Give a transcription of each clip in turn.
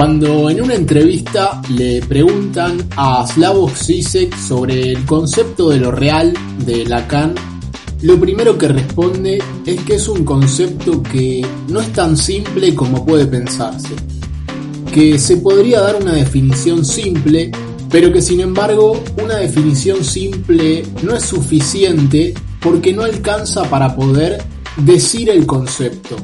Cuando en una entrevista le preguntan a Slavoj Zizek sobre el concepto de lo real de Lacan, lo primero que responde es que es un concepto que no es tan simple como puede pensarse, que se podría dar una definición simple, pero que sin embargo una definición simple no es suficiente porque no alcanza para poder decir el concepto.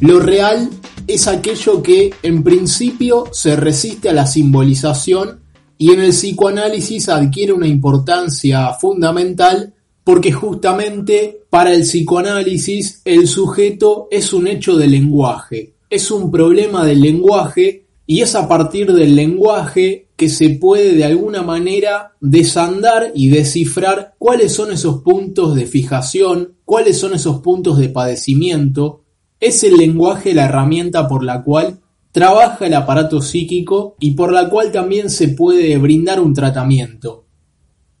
Lo real es aquello que en principio se resiste a la simbolización y en el psicoanálisis adquiere una importancia fundamental porque justamente para el psicoanálisis el sujeto es un hecho de lenguaje, es un problema del lenguaje y es a partir del lenguaje que se puede de alguna manera desandar y descifrar cuáles son esos puntos de fijación, cuáles son esos puntos de padecimiento, es el lenguaje la herramienta por la cual trabaja el aparato psíquico y por la cual también se puede brindar un tratamiento.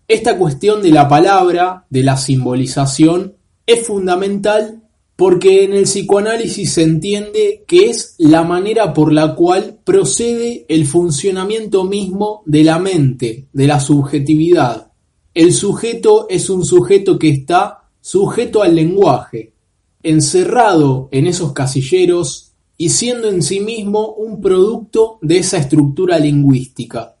Esta cuestión de la palabra, de la simbolización, es fundamental porque en el psicoanálisis se entiende que es la manera por la cual procede el funcionamiento mismo de la mente, de la subjetividad. El sujeto es un sujeto que está sujeto al lenguaje, encerrado en esos casilleros y siendo en sí mismo un producto de esa estructura lingüística.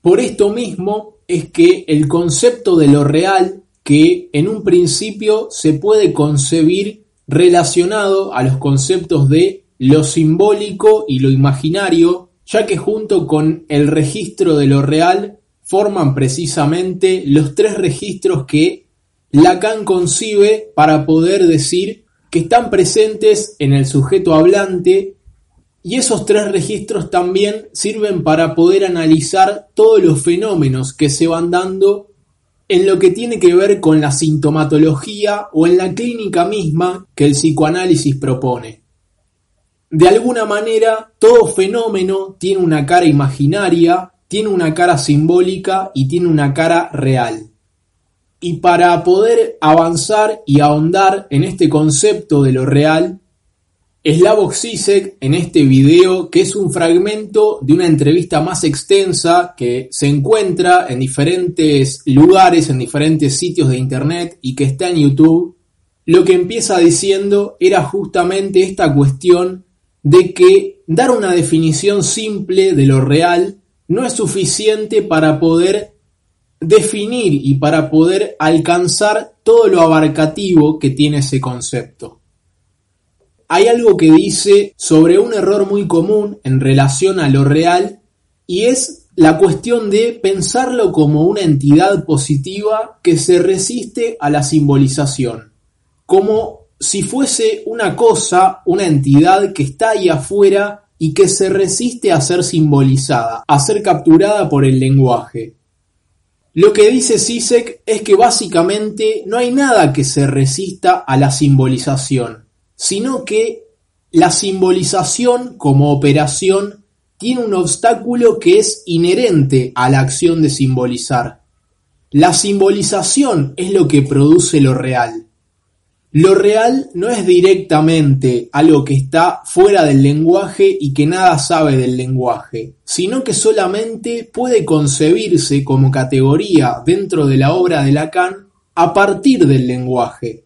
Por esto mismo es que el concepto de lo real, que en un principio se puede concebir relacionado a los conceptos de lo simbólico y lo imaginario, ya que junto con el registro de lo real forman precisamente los tres registros que Lacan concibe para poder decir que están presentes en el sujeto hablante y esos tres registros también sirven para poder analizar todos los fenómenos que se van dando en lo que tiene que ver con la sintomatología o en la clínica misma que el psicoanálisis propone. De alguna manera, todo fenómeno tiene una cara imaginaria, tiene una cara simbólica y tiene una cara real. Y para poder avanzar y ahondar en este concepto de lo real, Slavoj Zizek en este video, que es un fragmento de una entrevista más extensa que se encuentra en diferentes lugares, en diferentes sitios de internet y que está en YouTube, lo que empieza diciendo era justamente esta cuestión de que dar una definición simple de lo real no es suficiente para poder definir y para poder alcanzar todo lo abarcativo que tiene ese concepto. Hay algo que dice sobre un error muy común en relación a lo real y es la cuestión de pensarlo como una entidad positiva que se resiste a la simbolización, como si fuese una cosa, una entidad que está ahí afuera y que se resiste a ser simbolizada, a ser capturada por el lenguaje. Lo que dice Sisek es que básicamente no hay nada que se resista a la simbolización, sino que la simbolización como operación tiene un obstáculo que es inherente a la acción de simbolizar. La simbolización es lo que produce lo real. Lo real no es directamente algo que está fuera del lenguaje y que nada sabe del lenguaje, sino que solamente puede concebirse como categoría dentro de la obra de Lacan a partir del lenguaje.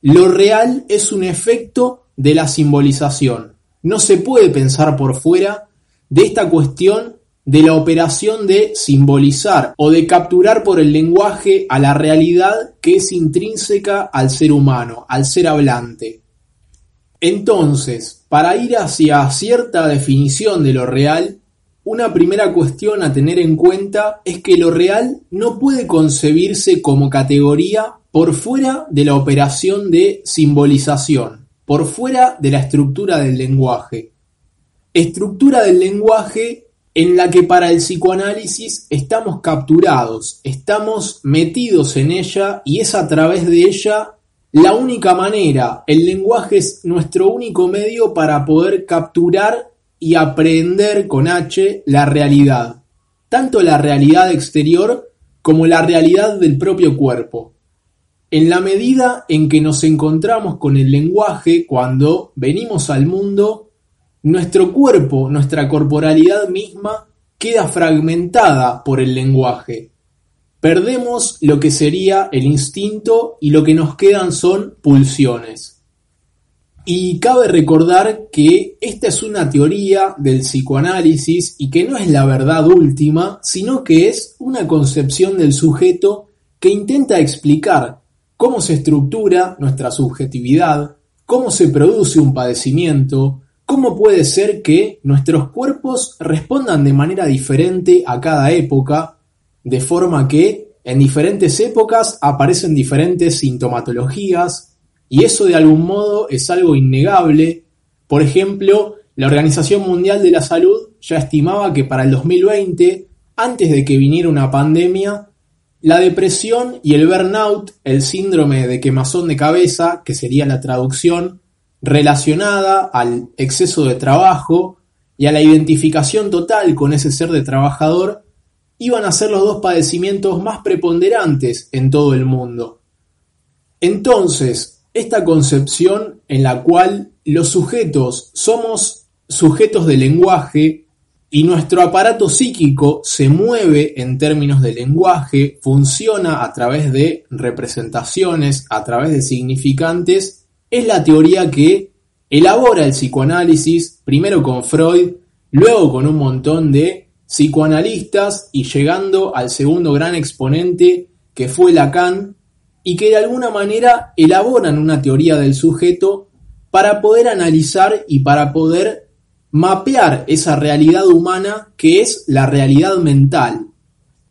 Lo real es un efecto de la simbolización. No se puede pensar por fuera de esta cuestión de la operación de simbolizar o de capturar por el lenguaje a la realidad que es intrínseca al ser humano, al ser hablante. Entonces, para ir hacia cierta definición de lo real, una primera cuestión a tener en cuenta es que lo real no puede concebirse como categoría por fuera de la operación de simbolización, por fuera de la estructura del lenguaje. Estructura del lenguaje en la que para el psicoanálisis estamos capturados, estamos metidos en ella y es a través de ella la única manera, el lenguaje es nuestro único medio para poder capturar y aprender con H la realidad, tanto la realidad exterior como la realidad del propio cuerpo. En la medida en que nos encontramos con el lenguaje cuando venimos al mundo, nuestro cuerpo, nuestra corporalidad misma queda fragmentada por el lenguaje. Perdemos lo que sería el instinto y lo que nos quedan son pulsiones. Y cabe recordar que esta es una teoría del psicoanálisis y que no es la verdad última, sino que es una concepción del sujeto que intenta explicar cómo se estructura nuestra subjetividad, cómo se produce un padecimiento, cómo puede ser que nuestros cuerpos respondan de manera diferente a cada época, de forma que en diferentes épocas aparecen diferentes sintomatologías, y eso de algún modo es algo innegable. Por ejemplo, la Organización Mundial de la Salud ya estimaba que para el 2020, antes de que viniera una pandemia, la depresión y el burnout, el síndrome de quemazón de cabeza, que sería la traducción, relacionada al exceso de trabajo y a la identificación total con ese ser de trabajador, iban a ser los dos padecimientos más preponderantes en todo el mundo. Entonces, esta concepción en la cual los sujetos somos sujetos de lenguaje y nuestro aparato psíquico se mueve en términos de lenguaje, funciona a través de representaciones, a través de significantes, es la teoría que elabora el psicoanálisis, primero con Freud, luego con un montón de psicoanalistas y llegando al segundo gran exponente que fue Lacan, y que de alguna manera elaboran una teoría del sujeto para poder analizar y para poder mapear esa realidad humana que es la realidad mental.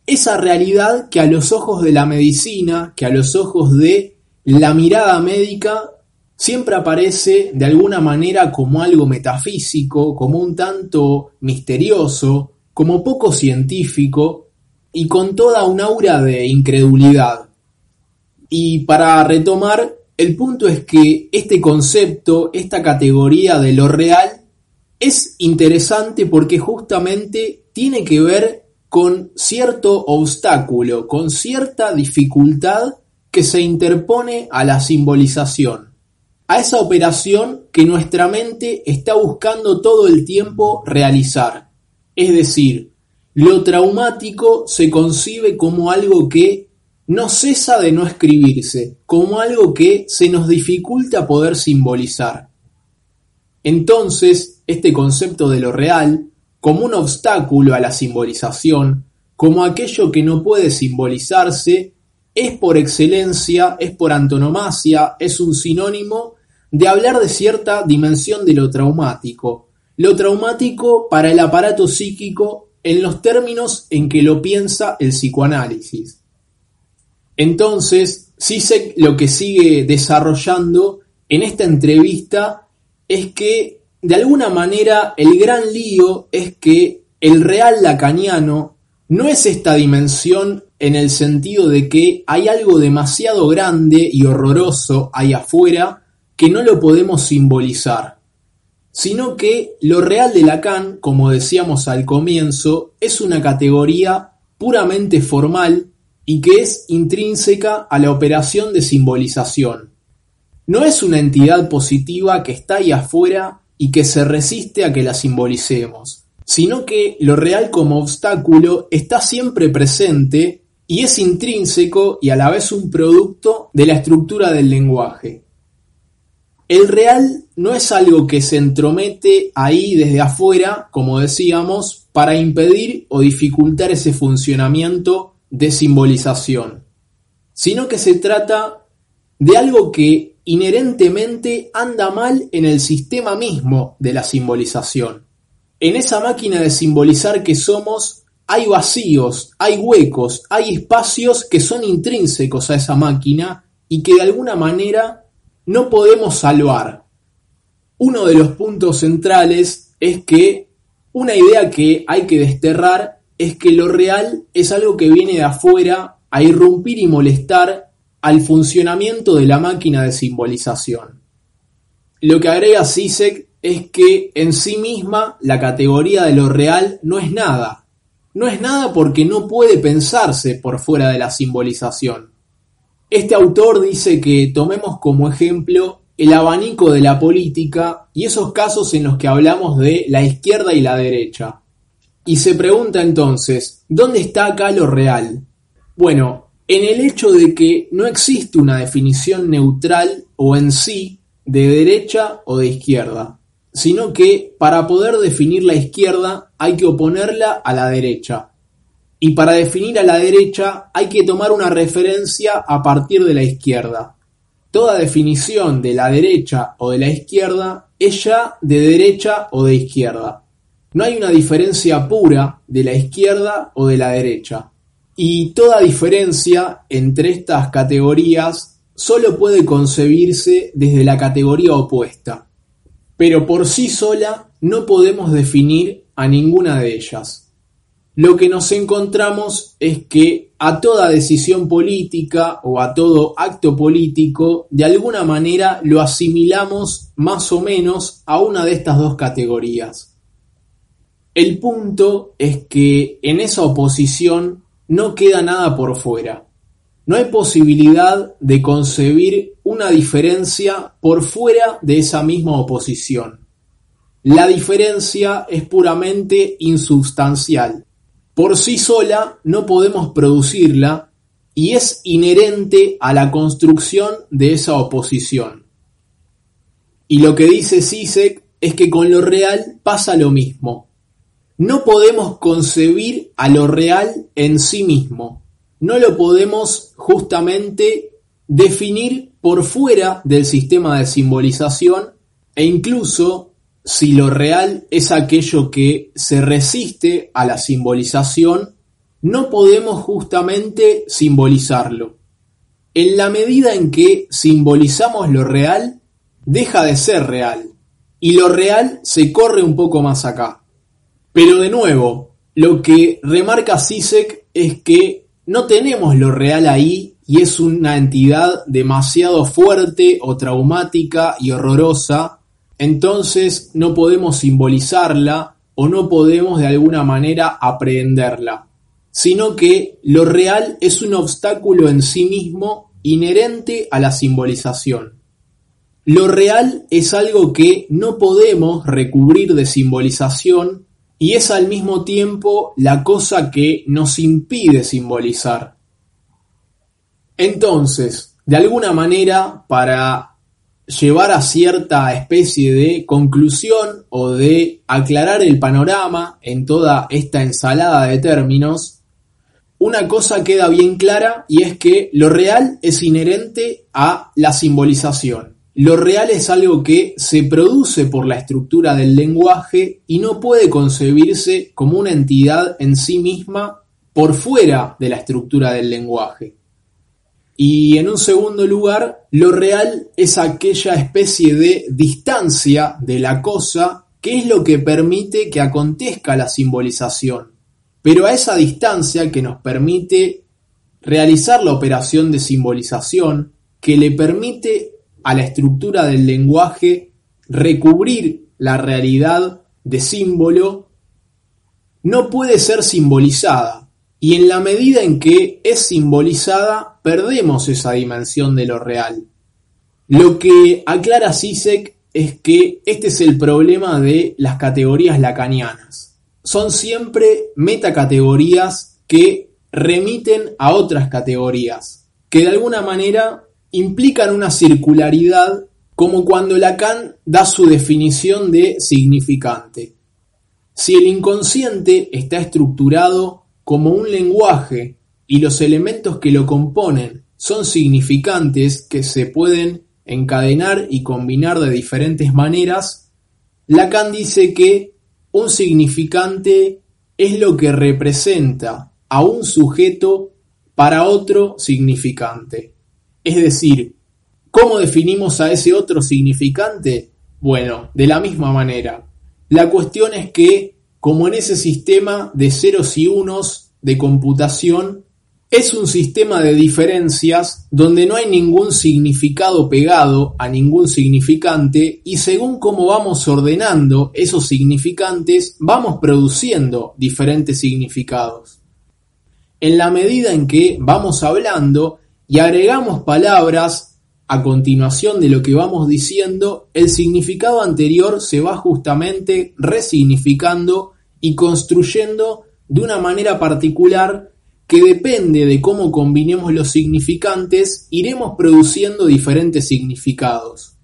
Esa realidad que a los ojos de la medicina, que a los ojos de la mirada médica, siempre aparece de alguna manera como algo metafísico, como un tanto misterioso, como poco científico y con toda un aura de incredulidad. Y para retomar, el punto es que este concepto, esta categoría de lo real, es interesante porque justamente tiene que ver con cierto obstáculo, con cierta dificultad que se interpone a la simbolización, a esa operación que nuestra mente está buscando todo el tiempo realizar. Es decir, lo traumático se concibe como algo que no cesa de no escribirse, como algo que se nos dificulta poder simbolizar. Entonces, este concepto de lo real, como un obstáculo a la simbolización, como aquello que no puede simbolizarse, es por excelencia, es por antonomasia, es un sinónimo de hablar de cierta dimensión de lo traumático. Lo traumático para el aparato psíquico en los términos en que lo piensa el psicoanálisis. Entonces, Sisek lo que sigue desarrollando en esta entrevista es que, de alguna manera, el gran lío es que el real lacaniano no es esta dimensión en el sentido de que hay algo demasiado grande y horroroso ahí afuera que no lo podemos simbolizar, sino que lo real de Lacan, como decíamos al comienzo, es una categoría puramente formal y que es intrínseca a la operación de simbolización. No es una entidad positiva que está ahí afuera y que se resiste a que la simbolicemos, sino que lo real como obstáculo está siempre presente y es intrínseco y a la vez un producto de la estructura del lenguaje. El real no es algo que se entromete ahí desde afuera, como decíamos, para impedir o dificultar ese funcionamiento de simbolización, sino que se trata de algo que inherentemente anda mal en el sistema mismo de la simbolización. En esa máquina de simbolizar que somos hay vacíos, hay huecos, hay espacios que son intrínsecos a esa máquina y que de alguna manera no podemos salvar. Uno de los puntos centrales es que una idea que hay que desterrar es que lo real es algo que viene de afuera a irrumpir y molestar al funcionamiento de la máquina de simbolización. Lo que agrega Sisek es que en sí misma la categoría de lo real no es nada. No es nada porque no puede pensarse por fuera de la simbolización. Este autor dice que tomemos como ejemplo el abanico de la política y esos casos en los que hablamos de la izquierda y la derecha. Y se pregunta entonces, ¿dónde está acá lo real? Bueno, en el hecho de que no existe una definición neutral o en sí de derecha o de izquierda, sino que para poder definir la izquierda hay que oponerla a la derecha. Y para definir a la derecha hay que tomar una referencia a partir de la izquierda. Toda definición de la derecha o de la izquierda es ya de derecha o de izquierda. No hay una diferencia pura de la izquierda o de la derecha. Y toda diferencia entre estas categorías solo puede concebirse desde la categoría opuesta. Pero por sí sola no podemos definir a ninguna de ellas. Lo que nos encontramos es que a toda decisión política o a todo acto político, de alguna manera lo asimilamos más o menos a una de estas dos categorías. El punto es que en esa oposición no queda nada por fuera. No hay posibilidad de concebir una diferencia por fuera de esa misma oposición. La diferencia es puramente insubstancial. Por sí sola no podemos producirla y es inherente a la construcción de esa oposición. Y lo que dice Sisek es que con lo real pasa lo mismo. No podemos concebir a lo real en sí mismo. No lo podemos justamente definir por fuera del sistema de simbolización e incluso si lo real es aquello que se resiste a la simbolización, no podemos justamente simbolizarlo. En la medida en que simbolizamos lo real, deja de ser real, y lo real se corre un poco más acá. Pero de nuevo, lo que remarca Sisek es que no tenemos lo real ahí y es una entidad demasiado fuerte o traumática y horrorosa, entonces no podemos simbolizarla o no podemos de alguna manera aprehenderla, sino que lo real es un obstáculo en sí mismo inherente a la simbolización. Lo real es algo que no podemos recubrir de simbolización y es al mismo tiempo la cosa que nos impide simbolizar. Entonces, de alguna manera, para llevar a cierta especie de conclusión o de aclarar el panorama en toda esta ensalada de términos, una cosa queda bien clara y es que lo real es inherente a la simbolización. Lo real es algo que se produce por la estructura del lenguaje y no puede concebirse como una entidad en sí misma por fuera de la estructura del lenguaje. Y en un segundo lugar, lo real es aquella especie de distancia de la cosa que es lo que permite que acontezca la simbolización. Pero a esa distancia que nos permite realizar la operación de simbolización, que le permite a la estructura del lenguaje recubrir la realidad de símbolo, no puede ser simbolizada, y en la medida en que es simbolizada, perdemos esa dimensión de lo real. Lo que aclara Sisek es que este es el problema de las categorías lacanianas. Son siempre metacategorías que remiten a otras categorías, que de alguna manera implican una circularidad como cuando Lacan da su definición de significante. Si el inconsciente está estructurado como un lenguaje y los elementos que lo componen son significantes que se pueden encadenar y combinar de diferentes maneras, Lacan dice que un significante es lo que representa a un sujeto para otro significante. Es decir, ¿cómo definimos a ese otro significante? Bueno, de la misma manera. La cuestión es que, como en ese sistema de ceros y unos de computación, es un sistema de diferencias donde no hay ningún significado pegado a ningún significante y según cómo vamos ordenando esos significantes, vamos produciendo diferentes significados. En la medida en que vamos hablando, y agregamos palabras a continuación de lo que vamos diciendo, el significado anterior se va justamente resignificando y construyendo de una manera particular que depende de cómo combinemos los significantes, iremos produciendo diferentes significados.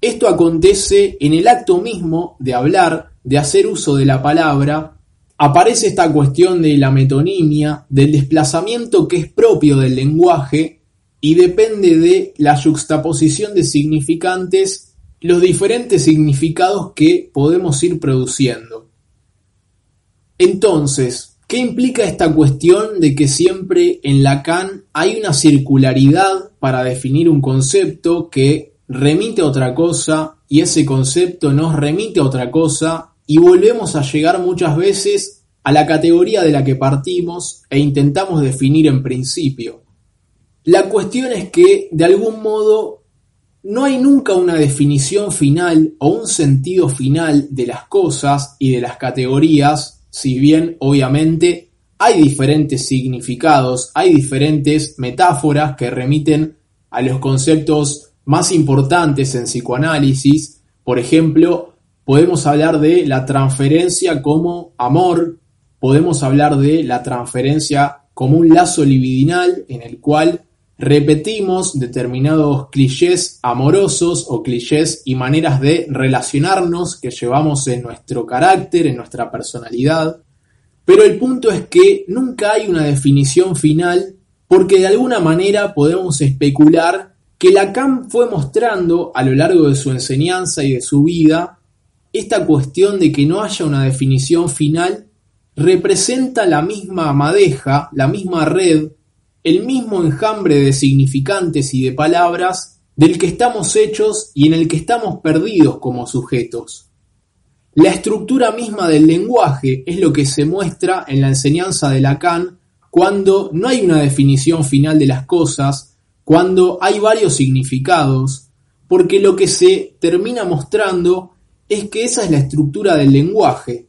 Esto acontece en el acto mismo de hablar, de hacer uso de la palabra, aparece esta cuestión de la metonimia, del desplazamiento que es propio del lenguaje y depende de la juxtaposición de significantes, los diferentes significados que podemos ir produciendo. Entonces, ¿qué implica esta cuestión de que siempre en Lacan hay una circularidad para definir un concepto que remite a otra cosa y ese concepto nos remite a otra cosa y volvemos a llegar muchas veces a la categoría de la que partimos e intentamos definir en principio. La cuestión es que, de algún modo, no hay nunca una definición final o un sentido final de las cosas y de las categorías, si bien obviamente hay diferentes significados, hay diferentes metáforas que remiten a los conceptos más importantes en psicoanálisis, por ejemplo, Podemos hablar de la transferencia como amor, podemos hablar de la transferencia como un lazo libidinal en el cual repetimos determinados clichés amorosos o clichés y maneras de relacionarnos que llevamos en nuestro carácter, en nuestra personalidad. Pero el punto es que nunca hay una definición final porque de alguna manera podemos especular que Lacan fue mostrando a lo largo de su enseñanza y de su vida esta cuestión de que no haya una definición final representa la misma madeja, la misma red, el mismo enjambre de significantes y de palabras del que estamos hechos y en el que estamos perdidos como sujetos. La estructura misma del lenguaje es lo que se muestra en la enseñanza de Lacan cuando no hay una definición final de las cosas, cuando hay varios significados, porque lo que se termina mostrando es que esa es la estructura del lenguaje.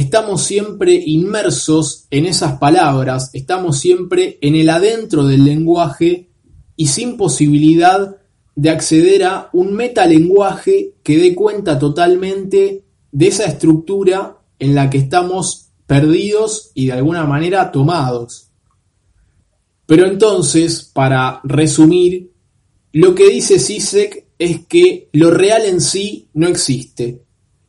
Estamos siempre inmersos en esas palabras, estamos siempre en el adentro del lenguaje y sin posibilidad de acceder a un metalenguaje que dé cuenta totalmente de esa estructura en la que estamos perdidos y de alguna manera tomados. Pero entonces, para resumir, lo que dice Sisek es que lo real en sí no existe.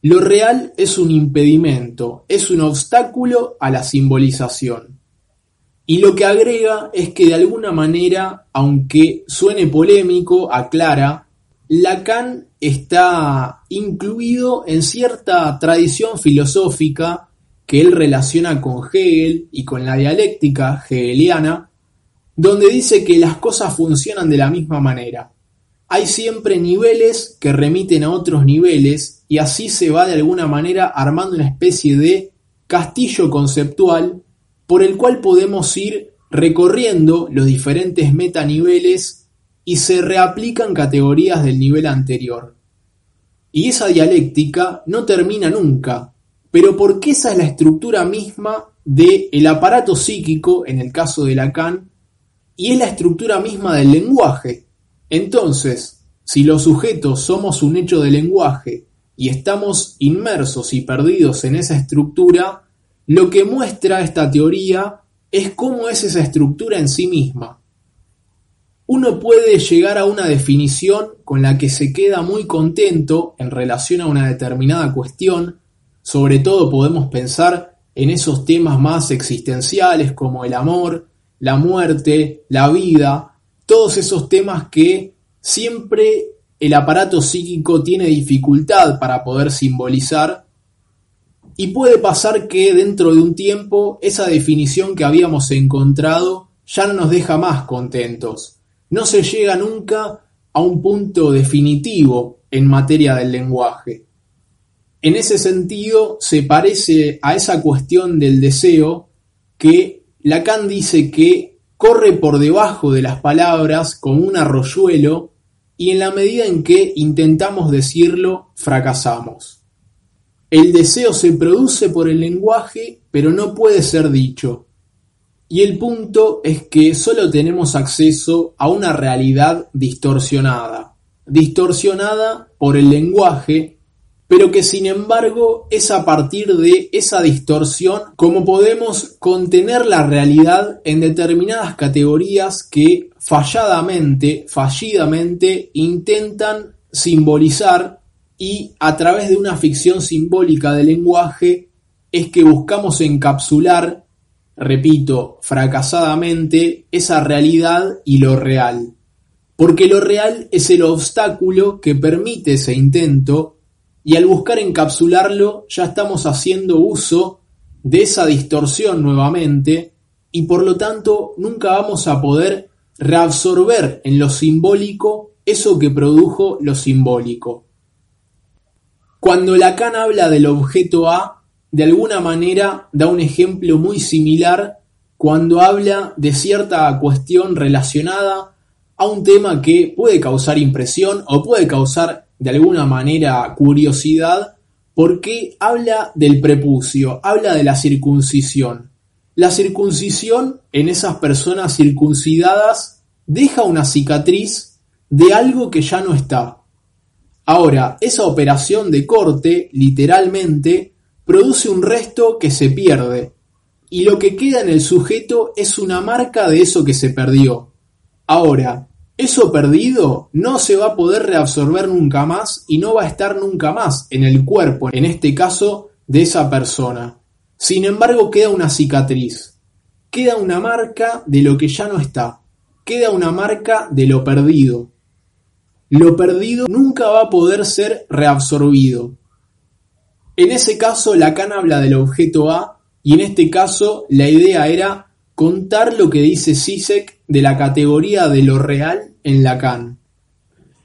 Lo real es un impedimento, es un obstáculo a la simbolización. Y lo que agrega es que de alguna manera, aunque suene polémico, aclara, Lacan está incluido en cierta tradición filosófica que él relaciona con Hegel y con la dialéctica hegeliana, donde dice que las cosas funcionan de la misma manera hay siempre niveles que remiten a otros niveles y así se va de alguna manera armando una especie de castillo conceptual por el cual podemos ir recorriendo los diferentes metaniveles y se reaplican categorías del nivel anterior. Y esa dialéctica no termina nunca, pero porque esa es la estructura misma del el aparato psíquico, en el caso de Lacan, y es la estructura misma del lenguaje, entonces, si los sujetos somos un hecho de lenguaje y estamos inmersos y perdidos en esa estructura, lo que muestra esta teoría es cómo es esa estructura en sí misma. Uno puede llegar a una definición con la que se queda muy contento en relación a una determinada cuestión, sobre todo podemos pensar en esos temas más existenciales como el amor, la muerte, la vida, todos esos temas que siempre el aparato psíquico tiene dificultad para poder simbolizar y puede pasar que dentro de un tiempo esa definición que habíamos encontrado ya no nos deja más contentos. No se llega nunca a un punto definitivo en materia del lenguaje. En ese sentido, se parece a esa cuestión del deseo que Lacan dice que corre por debajo de las palabras como un arroyuelo y en la medida en que intentamos decirlo, fracasamos. El deseo se produce por el lenguaje, pero no puede ser dicho. Y el punto es que solo tenemos acceso a una realidad distorsionada, distorsionada por el lenguaje, pero que sin embargo es a partir de esa distorsión como podemos contener la realidad en determinadas categorías que falladamente, fallidamente intentan simbolizar y a través de una ficción simbólica del lenguaje es que buscamos encapsular, repito, fracasadamente, esa realidad y lo real. Porque lo real es el obstáculo que permite ese intento y al buscar encapsularlo ya estamos haciendo uso de esa distorsión nuevamente y por lo tanto nunca vamos a poder reabsorber en lo simbólico eso que produjo lo simbólico. Cuando Lacan habla del objeto A, de alguna manera da un ejemplo muy similar cuando habla de cierta cuestión relacionada a un tema que puede causar impresión o puede causar de alguna manera curiosidad porque habla del prepucio, habla de la circuncisión. La circuncisión en esas personas circuncidadas deja una cicatriz de algo que ya no está. Ahora, esa operación de corte, literalmente, produce un resto que se pierde, y lo que queda en el sujeto es una marca de eso que se perdió. Ahora, eso perdido no se va a poder reabsorber nunca más y no va a estar nunca más en el cuerpo, en este caso, de esa persona. Sin embargo, queda una cicatriz, queda una marca de lo que ya no está, queda una marca de lo perdido. Lo perdido nunca va a poder ser reabsorbido. En ese caso, Lacan habla del objeto A y en este caso la idea era contar lo que dice Sisek de la categoría de lo real en Lacan.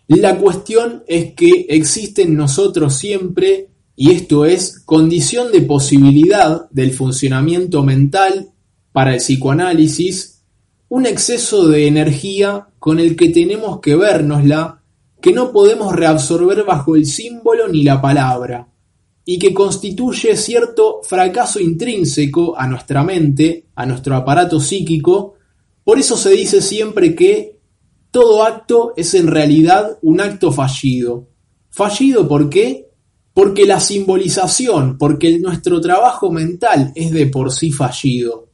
La cuestión es que existe en nosotros siempre, y esto es condición de posibilidad del funcionamiento mental para el psicoanálisis, un exceso de energía con el que tenemos que vernosla que no podemos reabsorber bajo el símbolo ni la palabra, y que constituye cierto fracaso intrínseco a nuestra mente, a nuestro aparato psíquico, por eso se dice siempre que todo acto es en realidad un acto fallido. ¿Fallido por qué? Porque la simbolización, porque nuestro trabajo mental es de por sí fallido.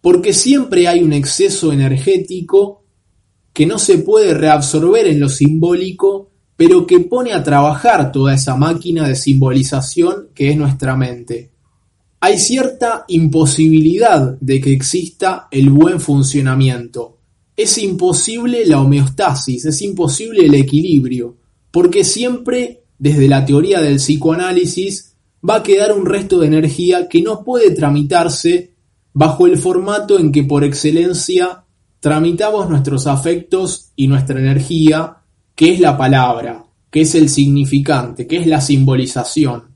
Porque siempre hay un exceso energético que no se puede reabsorber en lo simbólico, pero que pone a trabajar toda esa máquina de simbolización que es nuestra mente. Hay cierta imposibilidad de que exista el buen funcionamiento. Es imposible la homeostasis, es imposible el equilibrio, porque siempre, desde la teoría del psicoanálisis, va a quedar un resto de energía que no puede tramitarse bajo el formato en que por excelencia tramitamos nuestros afectos y nuestra energía, que es la palabra, que es el significante, que es la simbolización.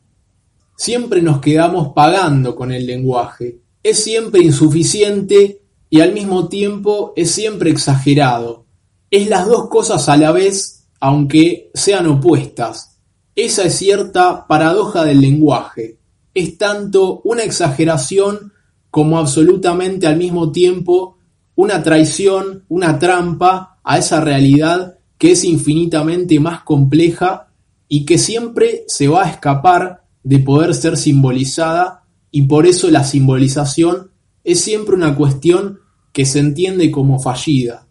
Siempre nos quedamos pagando con el lenguaje. Es siempre insuficiente y al mismo tiempo es siempre exagerado. Es las dos cosas a la vez, aunque sean opuestas. Esa es cierta paradoja del lenguaje. Es tanto una exageración como absolutamente al mismo tiempo una traición, una trampa a esa realidad que es infinitamente más compleja y que siempre se va a escapar de poder ser simbolizada y por eso la simbolización es siempre una cuestión que se entiende como fallida.